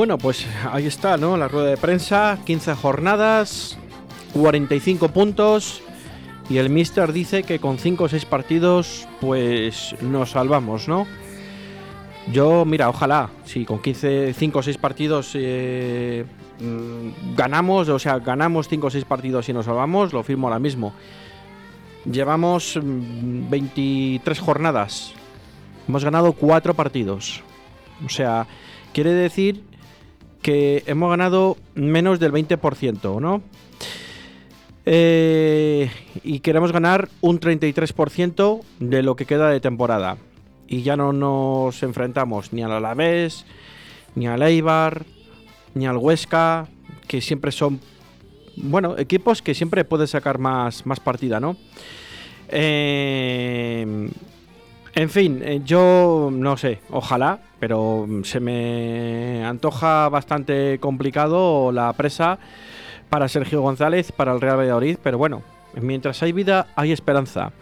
Bueno, pues ahí está, ¿no? La rueda de prensa, 15 jornadas, 45 puntos. Y el Mister dice que con 5 o 6 partidos, pues nos salvamos, ¿no? Yo, mira, ojalá, si con 15, 5 o 6 partidos eh, mm, ganamos, o sea, ganamos 5 o 6 partidos y nos salvamos, lo firmo ahora mismo. Llevamos 23 mm, jornadas, hemos ganado 4 partidos. O sea, quiere decir que hemos ganado menos del 20%, ¿no? Eh, y queremos ganar un 33% de lo que queda de temporada. Y ya no nos enfrentamos ni al Alavés, ni al Eibar, ni al Huesca, que siempre son, bueno, equipos que siempre puedes sacar más, más partida, ¿no? Eh, en fin, eh, yo no sé, ojalá, pero se me antoja bastante complicado la presa para Sergio González, para el Real Valladolid, pero bueno, mientras hay vida hay esperanza.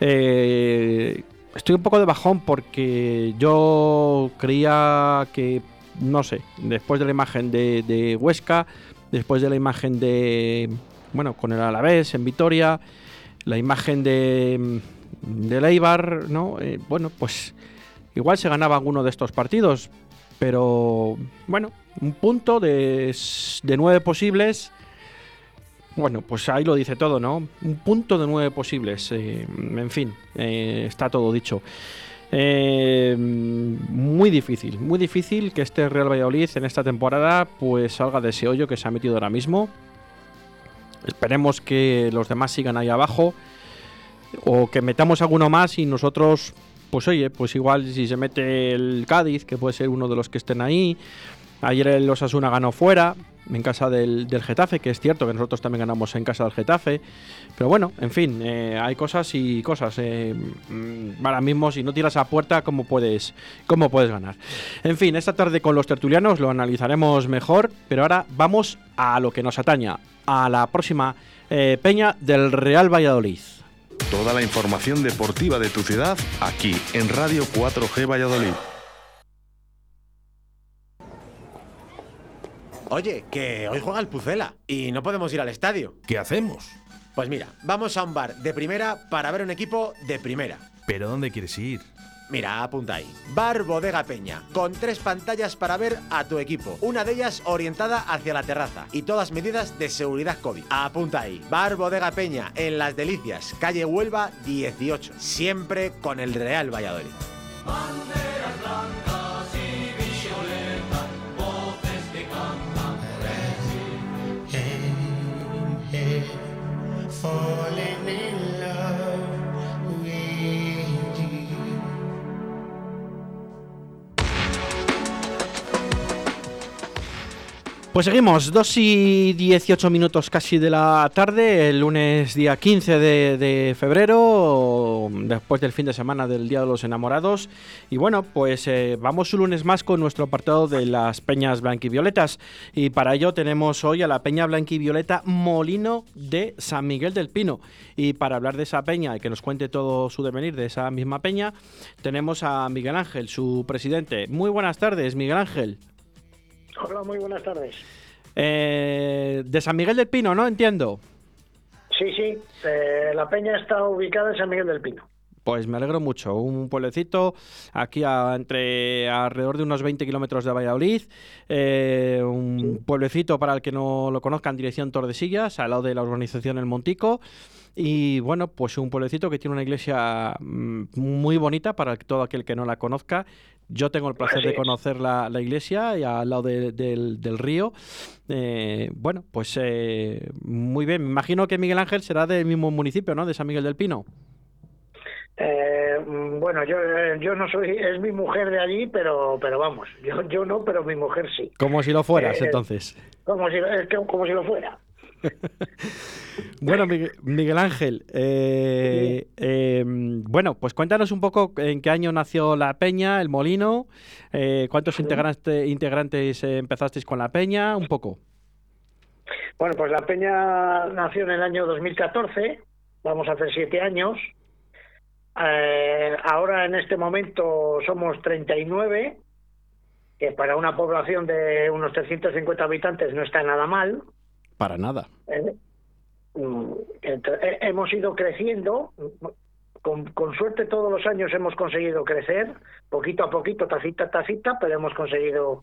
Eh, estoy un poco de bajón porque yo creía que, no sé, después de la imagen de, Huesca, después de la imagen de, bueno, con el Alavés en Vitoria, la imagen de, de Leibar, ¿no? Eh, bueno, pues igual se ganaba alguno de estos partidos, pero bueno, un punto de, nueve posibles. Bueno, pues ahí lo dice todo, ¿no? Un punto de nueve posibles. Eh, en fin, eh, está todo dicho. Eh, muy difícil, muy difícil que este Real Valladolid en esta temporada pues salga de ese hoyo que se ha metido ahora mismo. Esperemos que los demás sigan ahí abajo o que metamos alguno más y nosotros pues oye, pues igual si se mete el Cádiz, que puede ser uno de los que estén ahí. Ayer el Osasuna ganó fuera, en casa del, Getafe, que es cierto que nosotros también ganamos en casa del Getafe. Pero bueno, en fin, eh, hay cosas y cosas. Eh, mm, ahora mismo, si no tiras a puerta, ¿cómo puedes, ¿cómo puedes ganar? En fin, esta tarde con los tertulianos lo analizaremos mejor, pero ahora vamos a lo que nos ataña, a la próxima eh, peña del Real Valladolid. Toda la información deportiva de tu ciudad aquí en Radio 4G Valladolid. Oye, que hoy juega el Pucela y no podemos ir al estadio. ¿Qué hacemos? Pues mira, vamos a un bar de primera para ver un equipo de primera. ¿Pero dónde quieres ir? Mira, apunta ahí. Bar Bodega Peña, con tres pantallas para ver a tu equipo. Una de ellas orientada hacia la terraza y todas medidas de seguridad COVID. Apunta ahí. Bar Bodega Peña, en Las Delicias, calle Huelva 18. Siempre con el Real Valladolid. Pues seguimos, 2 y 18 minutos casi de la tarde, el lunes día 15 de, febrero, después del fin de semana del Día de los Enamorados. Y bueno, pues eh, vamos un lunes más con nuestro apartado de las peñas blanquivioletas. Y para ello tenemos hoy a la peña blanquivioleta Molino de San Miguel del Pino. Y para hablar de esa peña y que nos cuente todo su devenir de esa misma peña, tenemos a Miguel Ángel, su presidente. Muy buenas tardes, Miguel Ángel. Hola, muy buenas tardes. Eh, de San Miguel del Pino, ¿no? Entiendo. Sí, sí. Eh, la peña está ubicada en San Miguel del Pino. Pues me alegro mucho. Un pueblecito aquí entre alrededor de unos 20 kilómetros de Valladolid. Eh, un pueblecito para el que no lo conozcan, dirección Tordesillas, al lado de la organización El Montico. Y bueno, pues un pueblecito que tiene una iglesia mm, muy bonita para todo aquel que no la conozca. Yo tengo el placer de conocer la, iglesia y al lado del, río. Eh, bueno, pues eh, muy bien. Me imagino que Miguel Ángel será del mismo municipio, ¿no? De San Miguel del Pino. Eh, bueno, yo, yo no soy, es mi mujer de allí, pero, pero vamos, yo, yo no, pero mi mujer sí. Como si lo fueras, entonces. Como si, como si lo fuera. bueno, Miguel, Ángel, eh, em, bueno, pues cuéntanos un poco en qué año nació la Peña, el Molino, eh, cuántos integrantes, integrantes empezasteis con la Peña, un poco. Bueno, pues la Peña nació en el año 2014, vamos a hacer siete años. Eh, ahora en este momento somos 39 que para una población de unos 350 habitantes no está nada mal. Para nada. ¿eh? Mm, eh, hemos ido creciendo, con, con suerte todos los años hemos conseguido crecer, poquito a poquito, tacita a tacita, pero hemos conseguido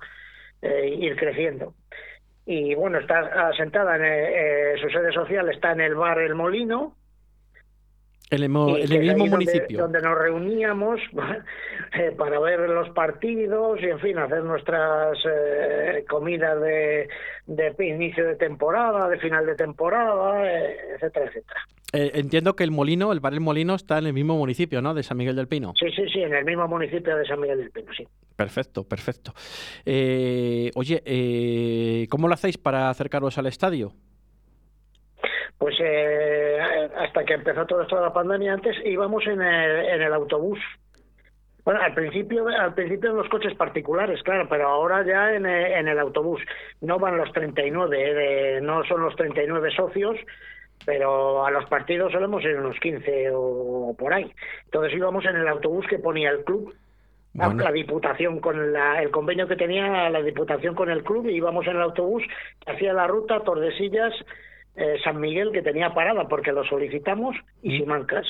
eh, ir creciendo. Y bueno, está asentada en su sede social, está en el bar El Molino, En el, mo- en mismo donde- municipio. Donde, nos reuníamos eh, para ver los partidos y, en fin, hacer nuestras eh, comidas de, de inicio de temporada, de final de temporada, eh, etcétera, etcétera. Eh, entiendo que el molino, el bar El Molino, está en el mismo municipio, ¿no? De San Miguel del Pino. Sí, sí, sí, en el mismo municipio de San Miguel del Pino, sí. Perfecto, perfecto. Eh, oye, eh, ¿cómo lo hacéis para acercaros al estadio? Pues eh, hasta que empezó todo esto de la pandemia, antes íbamos en el, en el autobús. Bueno, al principio, al principio en los coches particulares, claro, pero ahora ya en, eh, en el autobús. No van los 39, eh, de- no son los 39 socios, pero a los partidos solemos ir unos 15 o por ahí. Entonces íbamos en el autobús que ponía el club, la- Bueno. la diputación con la- el convenio que tenía la diputación con el club y íbamos en el autobús que hacía la ruta Tordesillas eh, San Miguel que tenía parada porque lo solicitamos y sin mancas.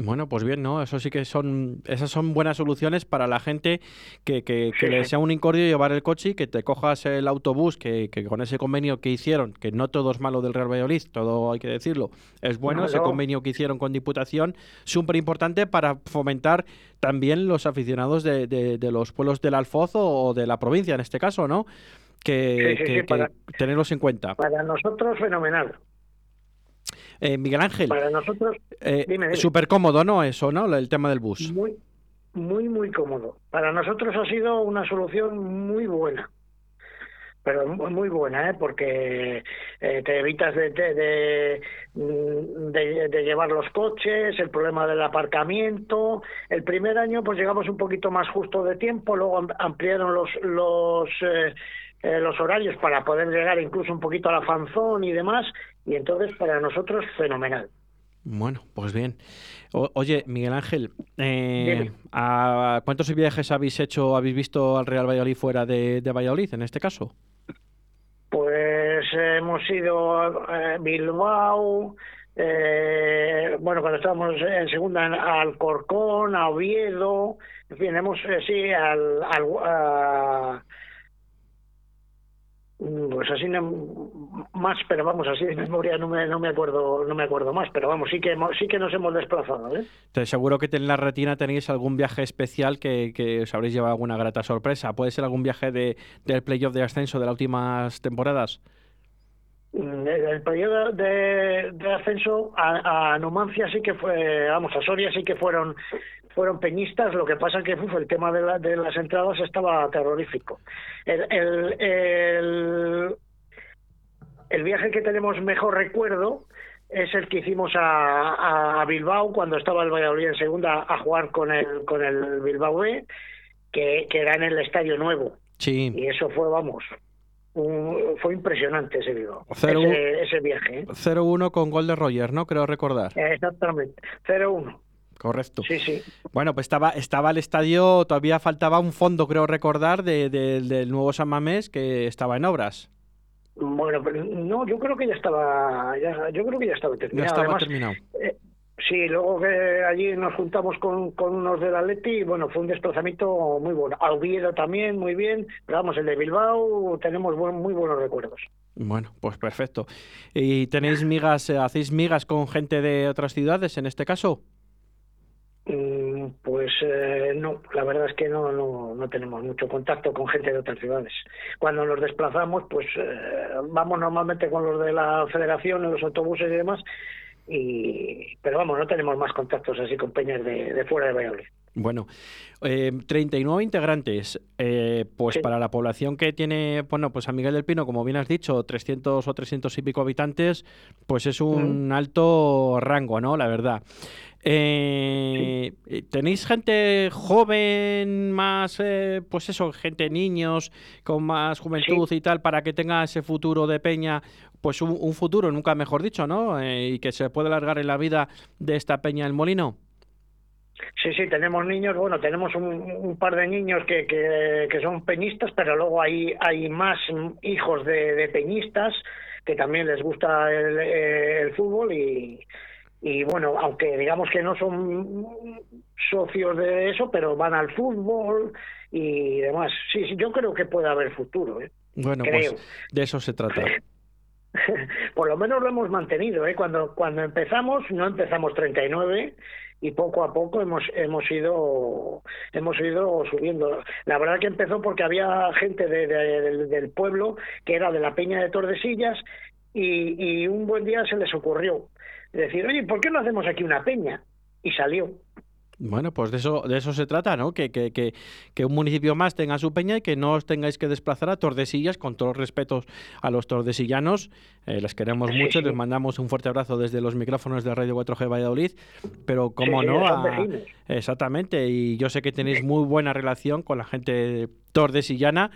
Bueno, pues bien, ¿no? Eso sí que son, esas son buenas soluciones para la gente que, que, que Sí, le sea un incordio llevar el coche y que te cojas el autobús, que, que con ese convenio que hicieron, que no todo es malo del Real Valladolid, todo hay que decirlo, es bueno, No, ese convenio que hicieron con Diputación, súper importante para fomentar también los aficionados de, de- de los pueblos del Alfoz o de la provincia, en este caso, ¿no? Que, Sí, sí, para- tenerlos en cuenta. Para nosotros fenomenal. Eh, Miguel Ángel, Para nosotros eh, súper cómodo, ¿no? Eso, ¿no? El tema del bus. muy muy muy cómodo. Para nosotros ha sido una solución muy buena. Pero mu- muy buena, ¿eh? porque eh, te evitas de, de, de, mm, de- de llevar los coches, el problema del aparcamiento. El primer año pues llegamos un poquito más justo de tiempo, luego am- ampliaron los los eh, eh, los horarios para poder llegar incluso un poquito a la fanzón y demás, y entonces para nosotros fenomenal. Bueno, pues bien. O- oye, Miguel Ángel, eh, Dime. ¿a ¿cuántos viajes habéis hecho, habéis visto al Real Valladolid fuera de, de Valladolid, en este caso? Pues hemos ido a Bilbao, eh, bueno, cuando estábamos en segunda en- a Alcorcón, a Oviedo, en fin, hemos, eh, sí, al, al a- pues así más, pero vamos, así de memoria no me, no me acuerdo, no me acuerdo más, pero vamos, sí que hemos- sí que nos hemos desplazado, ¿eh? Te seguro que en la retina tenéis algún viaje especial que, que os habréis llevado alguna grata sorpresa. ¿Puede ser algún viaje de, del playoff de ascenso de las últimas temporadas? Mm, El el periodo de, de ascenso a, a Numancia sí que fue, vamos, a Soria sí que fueron fueron peñistas, lo que pasa que uf, el tema de, la- de las entradas estaba terrorífico. El, el, el, el viaje que tenemos mejor recuerdo es el que hicimos a, a Bilbao cuando estaba el Valladolid en segunda a jugar con el con el Bilbao B, que, que era en el Estadio Nuevo. Sí. Y eso fue, vamos, un- fue impresionante ese, ese, ese viaje. ¿eh? 0-1 con gol de Roger, ¿no? Creo recordar. Exactamente, 0-1. Correcto. Sí, sí. Bueno, pues estaba, estaba el estadio, todavía faltaba un fondo, creo recordar, de, de- del nuevo San Mamés que estaba en obras. Bueno, pero no, yo creo que ya estaba, ya, yo creo que ya estaba Ya terminado. estaba Además, terminado. eh, sí, luego que allí nos juntamos con, con unos del Atleti y bueno, fue un desplazamiento muy bueno. A Oviedo también, muy bien. Pero vamos, el de Bilbao tenemos buen- muy buenos recuerdos. Bueno, pues perfecto. ¿Y tenéis migas, eh, hacéis migas con gente de otras ciudades en este caso? Mm, Pues eh, no, la verdad es que no, no, no tenemos mucho contacto con gente de otras ciudades. Cuando nos desplazamos, pues eh, vamos normalmente con los de la federación en los autobuses y demás, y, pero vamos, no tenemos más contactos así con peñas de, de fuera de Valladolid. Bueno, eh, 39 integrantes. eh, pues Sí. para la población que tiene, bueno, pues San Miguel del Pino, como bien has dicho, 300 o 300 y pico habitantes, pues es un alto rango, ¿no? La verdad. Eh, ¿Tenéis gente joven, más, eh, pues eso, gente niños, con más juventud y tal, para que tenga ese futuro de peña, pues un, un futuro, nunca mejor dicho, ¿no? Eh, y que se pueda alargar en la vida de esta peña el molino. Sí, sí, tenemos niños, bueno, tenemos un, par de niños que, que, son peñistas, pero luego hay, hay más hijos de, peñistas que también les gusta el, fútbol y, y bueno, aunque digamos que no son socios de eso, pero van al fútbol y demás. Sí, sí yo creo que puede haber futuro. ¿eh? Bueno, pues de eso se trata. Por lo menos lo hemos mantenido. ¿eh? Cuando, cuando empezamos, no empezamos 39 y poco a poco hemos hemos ido hemos ido subiendo la verdad que empezó porque había gente del pueblo que era de la peña de Tordesillas y, y un buen día se les ocurrió decir oye ¿por qué no hacemos aquí una peña? y salió bueno, pues de eso, de eso se trata, ¿no? Que, que, que, que, un municipio más tenga su peña y que no os tengáis que desplazar a Tordesillas, con todos los respetos a los tordesillanos. Eh, les queremos mucho, les mandamos un fuerte abrazo desde los micrófonos de Radio 4G Valladolid, pero cómo no, exactamente, y yo sé que tenéis muy buena relación con la gente tordesillana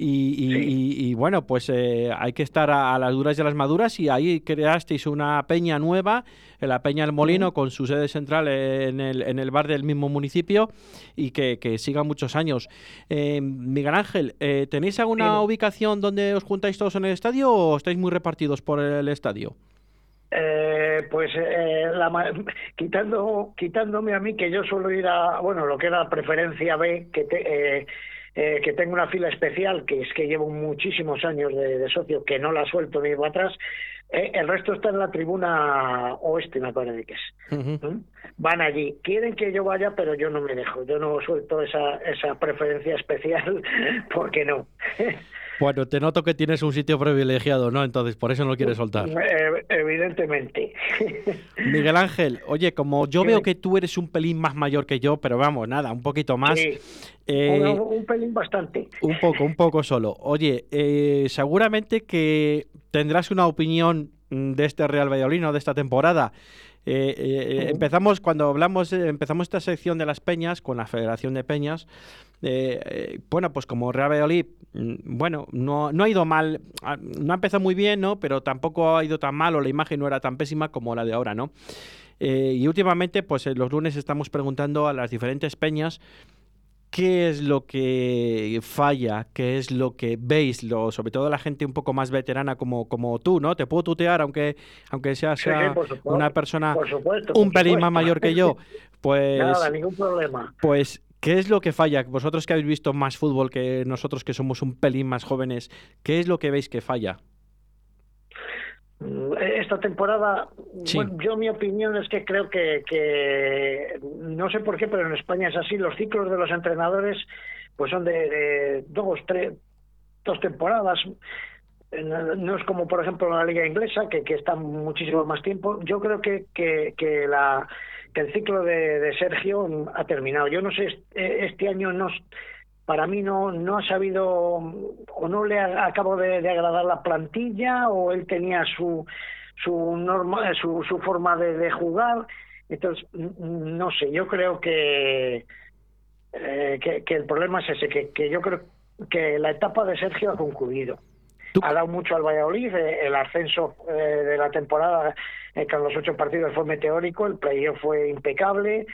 y, y, bueno, pues eh, hay que estar a, las duras y a las maduras y ahí creasteis una peña nueva, la Peña del Molino, con su sede central en el, en el bar del mismo municipio y que, que siga muchos años. Eh, Miguel Ángel, eh, ¿tenéis alguna ubicación donde os juntáis todos en el estadio o estáis muy repartidos por el estadio? pues quitando quitándome a mí que yo suelo ir a bueno lo que era preferencia B que te, eh, que tengo una fila especial, que es que llevo muchísimos años de, socio, que no la suelto ni atrás. Eh, el resto está en la tribuna oeste, me parece que es. ¿Mm? Van allí. Quieren que yo vaya, pero yo no me dejo. Yo no suelto esa, esa preferencia especial porque no. Bueno, te noto que tienes un sitio privilegiado, ¿no? Entonces, por eso no lo quieres soltar. Eh, evidentemente. Miguel Ángel, oye, como yo veo que tú eres un pelín más mayor que yo, pero vamos, nada, un poquito más. Sí. Eh, un, pelín bastante. Un poco, un poco solo. Oye, eh, seguramente que tendrás una opinión de este Real Valladolid, de esta temporada. Empezamos cuando hablamos, empezamos esta sección de las peñas con la Federación de Peñas. bueno, pues como Real Valladolid Mm, bueno, no, no ha ido mal, ah, no ha empezado muy bien, ¿no? Pero tampoco ha ido tan mal o la imagen no era tan pésima como la de ahora, ¿no? Eh, y últimamente, pues los lunes estamos preguntando a las diferentes peñas qué es lo que falla, qué es lo que veis, lo, sobre todo la gente un poco más veterana como, como tú, ¿no? Te puedo tutear aunque, aunque seas una persona un pelín más mayor que yo. Pues, Nada, ningún problema. Pues ¿Qué es lo que falla? Vosotros que habéis visto más fútbol que nosotros que somos un pelín más jóvenes, ¿qué es lo que veis que falla? Mm, esta temporada, yo mi opinión es que creo que, no sé por qué, pero en España es así, los ciclos de los entrenadores pues son de, dos, tres, dos temporadas. No es como, por ejemplo, la liga inglesa, que, que está muchísimo más tiempo. Yo creo que, que la que el ciclo de, Sergio ha terminado. Yo no sé, este año no, para mí no, no ha sabido o no le acabo de, de agradar la plantilla o él tenía su su norma, su, su forma de, jugar. Entonces, no sé, yo creo que, eh, que, el problema es ese, que, que yo creo que la etapa de Sergio ha concluido. Ha dado mucho al Valladolid, eh, el ascenso eh, de la temporada eh, con los ocho partidos fue meteórico, el playoff fue impecable,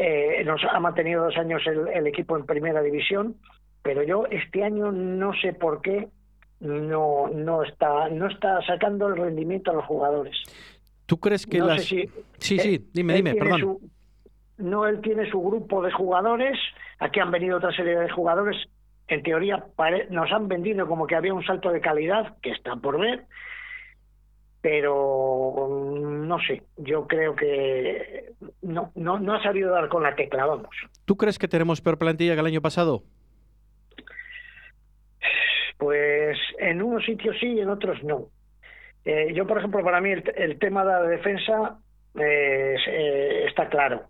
eh, nos ha mantenido dos años el, equipo en primera división, pero yo este año no sé por qué no no está no está sacando el rendimiento a los jugadores. ¿Tú crees que las... sí, sí, dime, dime, perdón. no, él tiene su grupo de jugadores, aquí han venido otra serie de jugadores, en teoría nos han vendido como que había un salto de calidad, que está por ver, pero no sé, yo creo que no, no, no ha sabido dar con la tecla, vamos. ¿Tú crees que tenemos peor plantilla que el año pasado? Pues en unos sitios sí y en otros no. Eh, yo, por ejemplo, para mí el, tema de la defensa eh, está claro.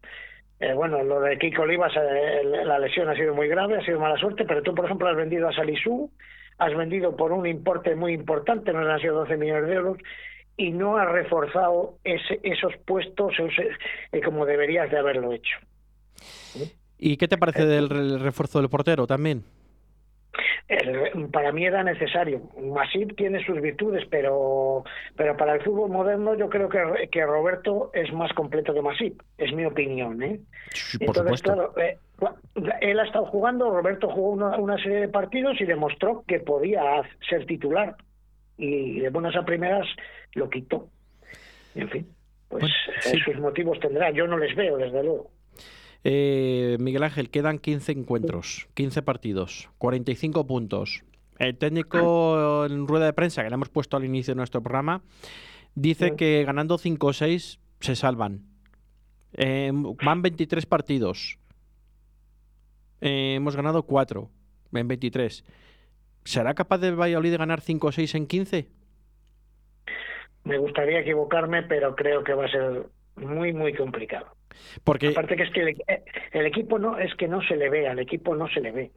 Eh, bueno, lo de Kiko Olivas, la lesión ha sido muy grave, ha sido mala suerte, pero tú, por ejemplo, has vendido a Salisú, has vendido por un importe muy importante, no han sido 12 millones de euros, y no has reforzado ese, esos puestos eh, como deberías de haberlo hecho. ¿Y qué te parece del refuerzo del portero también? para mí era necesario. Masip tiene sus virtudes, pero, pero para el fútbol moderno yo creo que, que Roberto es más completo que Masip, es mi opinión. ¿eh? Entonces, claro, eh, él ha estado jugando, Roberto jugó una, serie de partidos y demostró que podía ser titular. Y de buenas a primeras lo quitó. En fin, pues eh, sus motivos tendrá. Yo no les veo, desde luego. Eh, Miguel Ángel, quedan 15 encuentros, 15 partidos, 45 puntos. El técnico en rueda de prensa que le hemos puesto al inicio de nuestro programa dice que ganando 5 o 6 se salvan. Eh, van 23 partidos. Eh, hemos ganado 4 en 23. ¿Será capaz de Valladolid de ganar 5 o 6 en 15? Me gustaría equivocarme, pero creo que va a ser muy, muy complicado. Porque... Aparte que es que el, equipo no es que no se le ve, al equipo no se le ve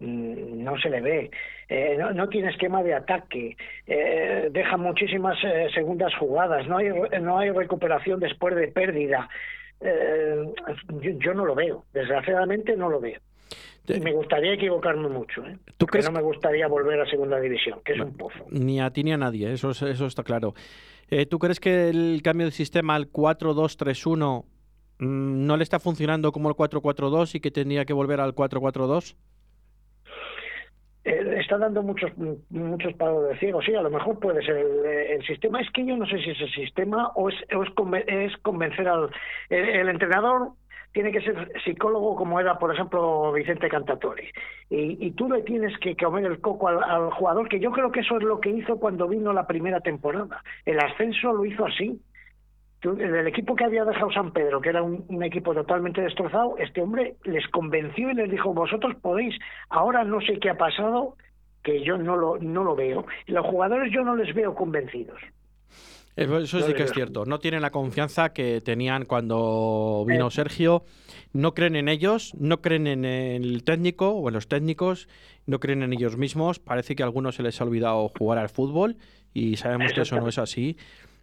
mm, no se le ve, eh, no, tiene esquema de ataque, eh, deja muchísimas eh, segundas jugadas, no hay, no hay recuperación después de pérdida. Yo, no lo veo, desgraciadamente no lo veo. Me gustaría equivocarme mucho, ¿eh? ¿Tú crees... no me gustaría volver a segunda división, que es un pozo. Ni a ti ni a nadie, eso, eso está claro. ¿Tú crees que el cambio de sistema al 4-2-3-1 Mm, no le está funcionando como el 4-4-2 y que tendría que volver al 4-4-2? Eh, está dando muchos muchos palos de ciego. Sí, a lo mejor puede ser el, sistema. Es que yo no sé si es el sistema o es, es, convencer al el, entrenador. Tiene que ser psicólogo como era, por ejemplo, Vicente Cantatori. Y, tú le tienes que comer el coco al, jugador, que yo creo que eso es lo que hizo cuando vino la primera temporada. El ascenso lo hizo así el equipo que había dejado San Pedro, que era un, equipo totalmente destrozado, este hombre les convenció y les dijo, vosotros podéis, ahora no sé qué ha pasado, que yo no lo, no lo veo. Los jugadores yo no les veo convencidos. Eso sí que es cierto. No tienen la confianza que tenían cuando vino eh. Sergio. No creen en ellos, no creen en el técnico o en los técnicos, no creen en ellos mismos. Parece que a algunos se les ha olvidado jugar al fútbol y sabemos que eso no es así.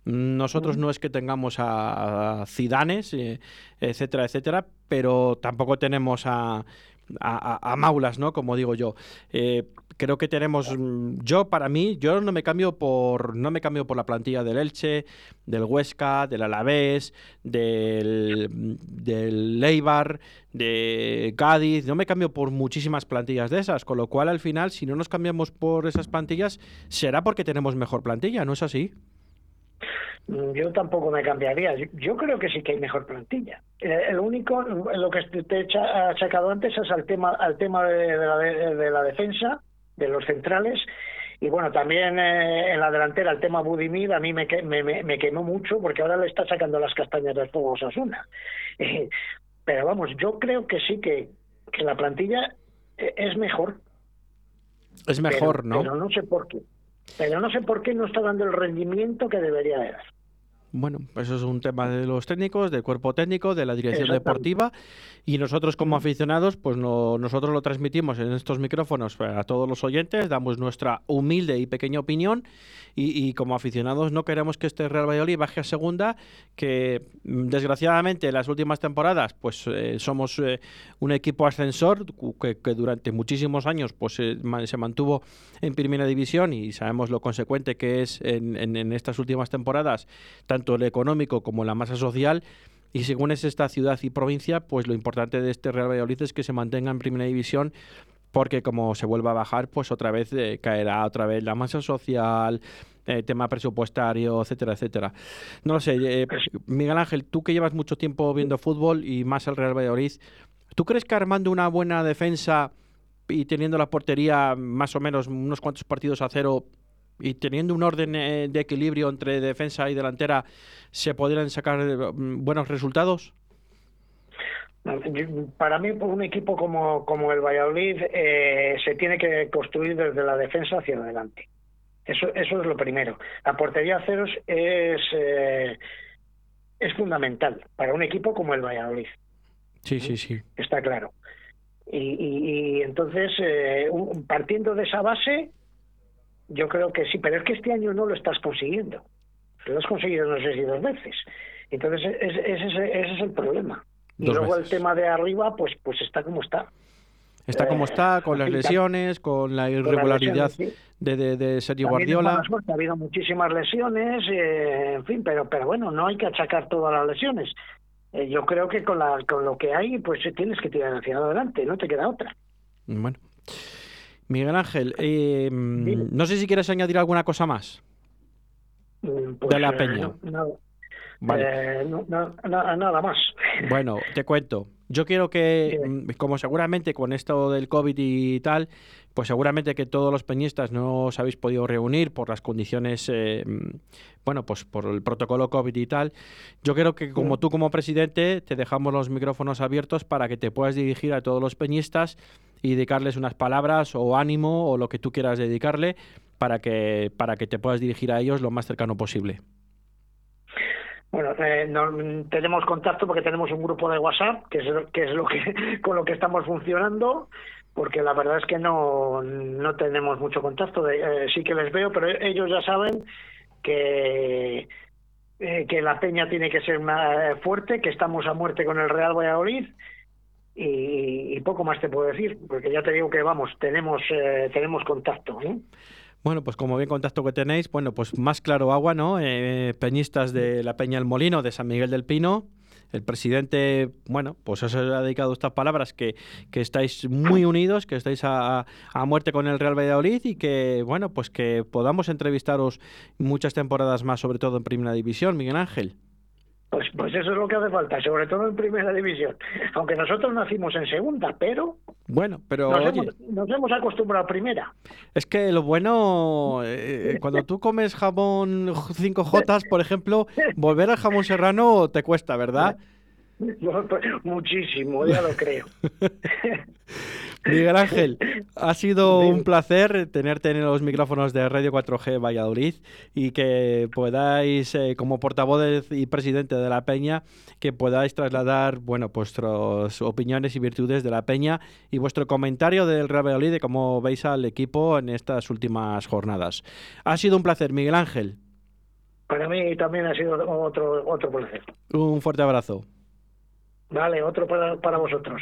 Nosotros no es que tengamos a, Cidanes, eh, etcétera, etcétera, pero tampoco tenemos a, a, Maulas, ¿no? Como digo yo. Eh, creo que tenemos mm, yo para mí yo no me cambio por no me cambio por la plantilla del Elche del Huesca del Alavés del del Leibar de Cádiz no me cambio por muchísimas plantillas de esas con lo cual al final si no nos cambiamos por esas plantillas será porque tenemos mejor plantilla no es así Mm, yo tampoco me cambiaría. Yo creo que sí que hay mejor plantilla. Eh, el único, lo que te he achacado antes es al tema, al tema de, la, de, la defensa, de los centrales. Y bueno, también eh, en la delantera el tema Budimir a mí me, me, quemó mucho porque ahora le está sacando las castañas del fuego Osasuna. Eh, pero vamos, yo creo que sí que, que la plantilla es mejor. Es mejor, ¿no? Pero no sé por qué. Pero no sé por qué no está dando el rendimiento que debería dar. Bueno, eso es un tema de los técnicos, del cuerpo técnico, de la dirección deportiva. Y nosotros como aficionados, pues nosotros lo transmitimos en estos micrófonos a todos los oyentes, damos nuestra humilde y pequeña opinión. Y, como aficionados no queremos que este Real Valladolid baje a segunda, que mm, desgraciadamente en las últimas temporadas pues eh, somos eh, un equipo ascensor que, durante muchísimos años pues eh, se mantuvo en primera división y sabemos lo consecuente que es en, en estas últimas temporadas, tanto el económico como la masa social. Y según es esta ciudad y provincia, pues lo importante de este Real Valladolid es que se mantenga en primera división porque como se vuelva a bajar, pues otra vez eh, caerá otra vez la masa social, eh, tema presupuestario, etcétera, etcétera. No lo sé, eh, Miguel Ángel, tú que llevas mucho tiempo viendo fútbol y más el Real Valladolid, ¿tú crees que armando una buena defensa y teniendo la portería más o menos unos cuantos partidos a cero y teniendo un orden de equilibrio entre defensa y delantera, se podrían sacar buenos resultados? Para mí, por un equipo como, como el Valladolid, eh, se tiene que construir desde la defensa hacia adelante. Eso, eso es lo primero. La portería a ceros es, eh, es fundamental para un equipo como el Valladolid. Sí, sí, sí. Está claro. Y, entonces, eh, partiendo de esa base, yo creo que sí, pero es que este año no lo estás consiguiendo. Lo has conseguido no sé si dos veces. Entonces, ese es el problema. Y luego el tema de arriba, pues, pues está como está. Está como Eh, está, con las lesiones, con la irregularidad lesiones, sí. de, de, de Sergio También Guardiola. suerte, Ha habido muchísimas lesiones, eh, en fin, pero pero bueno, no hay que achacar todas las lesiones. Eh, yo creo que con, la, con lo que hay, pues tienes que tirar hacia adelante, no te queda otra. Bueno. Miguel Ángel, eh, no sé si quieres añadir alguna cosa más. Mm, Pues, De la eh, Peña. nada, Vale. eh, no- no- na- nada más. Bueno, te cuento. Yo quiero que, mm, como seguramente con esto del COVID y tal, pues seguramente que todos los peñistas no os habéis podido reunir por las condiciones, eh, mm, bueno, pues por el protocolo COVID y tal. Yo creo que como tú como presidente te dejamos los micrófonos abiertos para que te puedas dirigir a todos los peñistas y dedicarles unas palabras o ánimo o lo que tú quieras dedicarle para que, para que te puedas dirigir a ellos lo más cercano posible. Bueno, eh, no- tenemos contacto porque tenemos un grupo de WhatsApp, que es, que es lo que con lo que estamos funcionando, porque la verdad es que no, no tenemos mucho contacto. De- eh, sí que les veo, pero ellos ya saben que eh, que la peña tiene que ser más eh, fuerte, que estamos a muerte con el Real Valladolid y, y poco más te puedo decir, porque ya te digo que vamos, tenemos eh, tenemos contacto. ¿eh? Bueno, pues como bien contacto que tenéis, bueno, pues más claro agua, ¿no? Eh, peñistas de la Peña El Molino, de San Miguel del Pino. El presidente, bueno, pues os ha dedicado estas palabras, que, que estáis muy unidos, que estáis a, a muerte con el Real Valladolid y que, bueno, pues que podamos entrevistaros muchas temporadas más, sobre todo en Primera División, Miguel Ángel. Pues, pues eso es lo que hace falta, sobre todo en primera división. Aunque nosotros nacimos en segunda, pero Bueno, pero nos, oye, hemos, nos hemos acostumbrado a primera. es que lo bueno, eh, cuando tú comes jamón 5J, por ejemplo, volver al jamón serrano te cuesta, ¿verdad? Muchísimo, ya lo creo. Miguel Ángel, ha sido un placer tenerte en los micrófonos de Radio 4G Valladolid y que podáis, eh, como portavoz y presidente de la Peña, que podáis trasladar, bueno, vuestras opiniones y virtudes de la Peña y vuestro comentario del Real Valladolid de cómo veis al equipo en estas últimas jornadas. Ha sido un placer, Miguel Ángel. Para mí también ha sido otro otro placer. Un fuerte abrazo. Vale, otro para, para vosotros.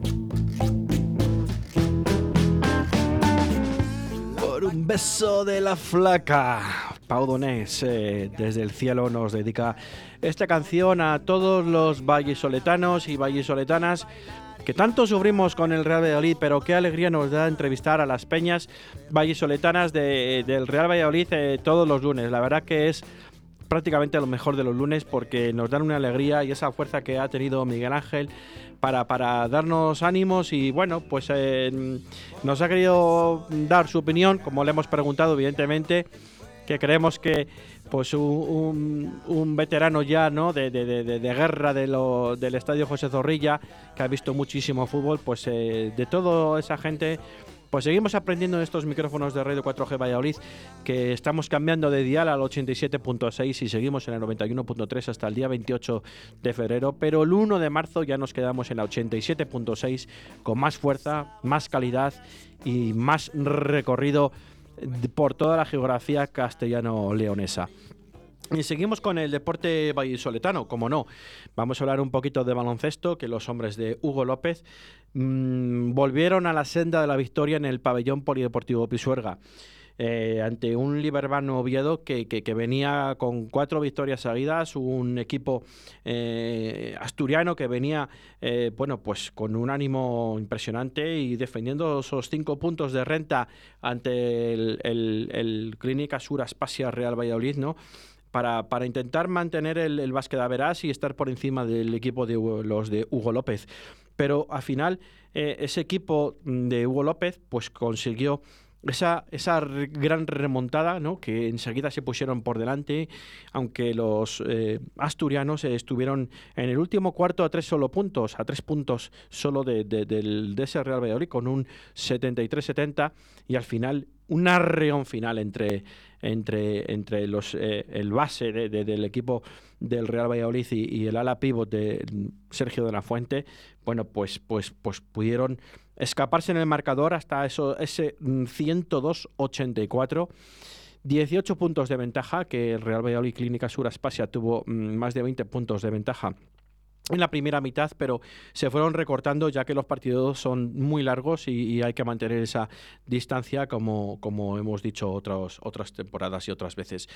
Beso de la flaca. Pau Donés, eh, desde el cielo, nos dedica esta canción a todos los vallisoletanos y vallisoletanas que tanto sufrimos con el Real Valladolid, pero qué alegría nos da entrevistar a las peñas vallisoletanas de- del Real Valladolid eh, todos los lunes. La verdad que es prácticamente lo mejor de los lunes porque nos dan una alegría y esa fuerza que ha tenido Miguel Ángel para, para darnos ánimos y bueno, pues eh, nos ha querido dar su opinión, como le hemos preguntado evidentemente, que creemos que pues un, un- veterano ya no de, de- de- de- de guerra de lo- del estadio José Zorrilla, que ha visto muchísimo fútbol, pues eh, de toda esa gente pues seguimos aprendiendo en estos micrófonos de Radio 4G Valladolid que estamos cambiando de dial al 87.6 y seguimos en el 91.3 hasta el día 28 de febrero, pero el 1 de marzo ya nos quedamos en la 87.6 con más fuerza, más calidad y más recorrido por toda la geografía castellano-leonesa. Y seguimos con el deporte vallisoletano, como no. Vamos a hablar un poquito de baloncesto, que los hombres de Hugo López mm, volvieron a la senda de la victoria en el pabellón polideportivo Pisuerga. eh, ante un Liberbano Oviedo que, que- venía con cuatro victorias seguidas, un equipo eh, asturiano que venía eh, bueno, pues con un ánimo impresionante y defendiendo esos cinco puntos de renta ante el, el, el Clínica Sur Aspasia Real Valladolid, ¿no? Para, para intentar mantener el, el básquet a verás y estar por encima del equipo de los de Hugo López. Pero al final, eh, ese equipo de Hugo López pues consiguió esa, esa gran remontada, ¿no? que enseguida se pusieron por delante, aunque los eh, asturianos estuvieron en el último cuarto a tres solo puntos, a tres puntos solo de, del, de ese Real Valladolid, con un 73-70 y al final un arreón final entre, entre, entre los, eh, el base del equipo del Real Valladolid y, el ala pívot de Sergio de la Fuente, bueno, pues, pues, pues pudieron escaparse en el marcador hasta eso, ese 102-84. 18 puntos de ventaja, que el Real Valladolid Clínica Sur Aspasia tuvo mm, más de 20 puntos de ventaja en la primera mitad, pero se fueron recortando ya que los partidos son muy largos y, hay que mantener esa distancia como, como hemos dicho otras otras temporadas y otras veces.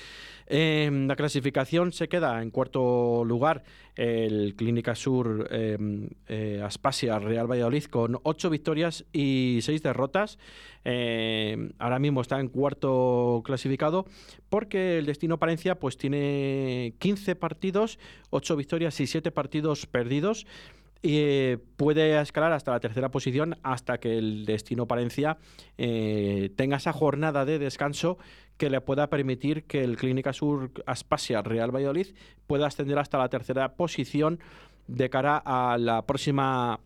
Em, la clasificación se queda en cuarto lugar el Clínica Sur em, eh, Aspasia Real Valladolid con ocho victorias y seis derrotas. Em, ahora mismo está en cuarto clasificado porque el Destino Palencia pues tiene 15 partidos, ocho victorias y siete partidos perdidos eh, puede escalar hasta la tercera posición hasta que el Destino Palencia eh, tenga esa jornada de descanso que le pueda permitir que el Clínica Sur Aspasia Real Valladolid pueda ascender hasta la tercera posición de cara a la próxima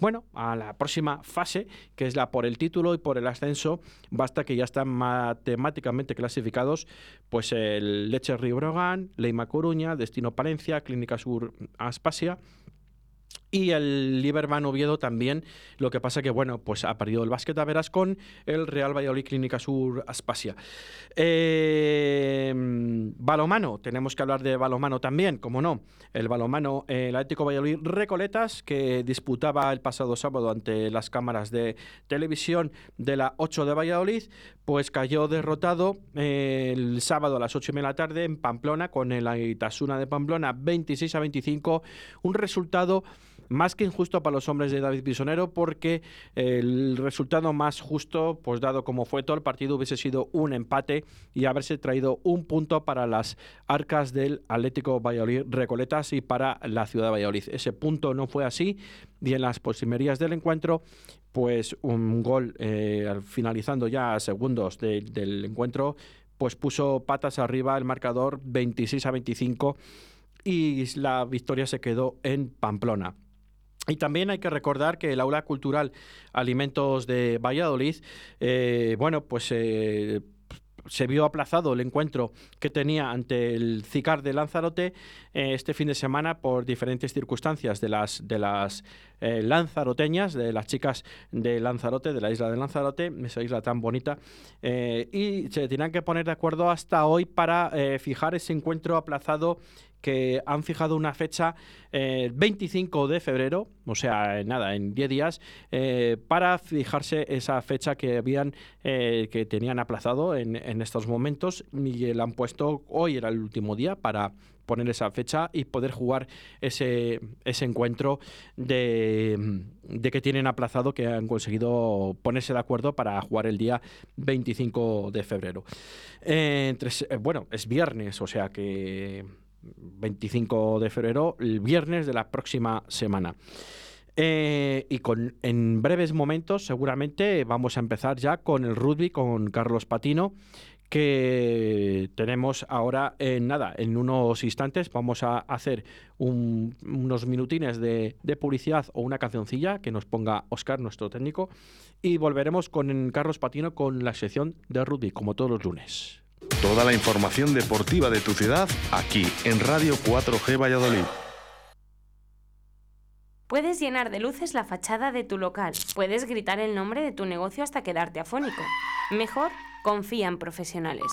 bueno, a la próxima fase, que es la por el título y por el ascenso, basta que ya están matemáticamente clasificados pues el Leche Río Leima Coruña, Destino Palencia, Clínica Sur Aspasia y el Lieberman Oviedo también. Lo que pasa que, bueno, pues ha perdido el básquet a veras con el Real Valladolid Clínica Sur Aspasia. Eh, balomano, tenemos que hablar de balomano también, como no. El balomano, el Atlético Valladolid Recoletas, que disputaba el pasado sábado ante las cámaras de televisión de la 8 de Valladolid, pues cayó derrotado eh, el sábado a las 8 de la tarde en Pamplona con el Aitasuna de Pamplona 26 a 25. Un resultado más que injusto para los hombres de David Bisonero porque el resultado más justo, pues dado como fue todo el partido, hubiese sido un empate y haberse traído un punto para las arcas del Atlético Valladolid Recoletas y para la ciudad de Valladolid. Ese punto no fue así y en las posimerías del encuentro pues un gol eh, finalizando ya a segundos del encuentro pues puso patas arriba el marcador 26 a 25 y la victoria se quedó en Pamplona. Y también hay que recordar que el aula cultural Alimentos de Valladolid, eh, bueno, pues eh, se vio aplazado el encuentro que tenía ante el CICAR de Lanzarote eh, este fin de semana por diferentes circunstancias de las de las lanzaroteñas, de las chicas de Lanzarote, de la isla de Lanzarote, esa isla tan bonita, y se tenían que poner de acuerdo hasta hoy para fijar ese encuentro aplazado que han fijado una fecha el 25 de febrero, o sea, nada, en 10 días, eh, para fijarse esa fecha que habían eh, que tenían aplazado en, estos momentos y la han puesto hoy era el último día para poner esa fecha y poder jugar ese, ese encuentro de, que tienen aplazado, que han conseguido ponerse de acuerdo para jugar el día 25 de febrero. Eh, bueno, es viernes, o sea que 25 de febrero, el viernes de la próxima semana. Eh, y con, en breves momentos seguramente vamos a empezar ya con el rugby, con Carlos Patino, que tenemos ahora en nada, en unos instantes vamos a hacer unos minutines de, de, publicidad o una cancioncilla que nos ponga Oscar, nuestro técnico, y volveremos con Carlos Patino con la sección de rugby, como todos los lunes. Toda la información deportiva de tu ciudad aquí en Radio 4G Valladolid. Puedes llenar de luces la fachada de tu local. Puedes gritar el nombre de tu negocio hasta quedarte afónico. Mejor, confía en profesionales.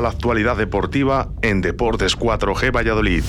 La actualidad deportiva en Deportes 4G Valladolid.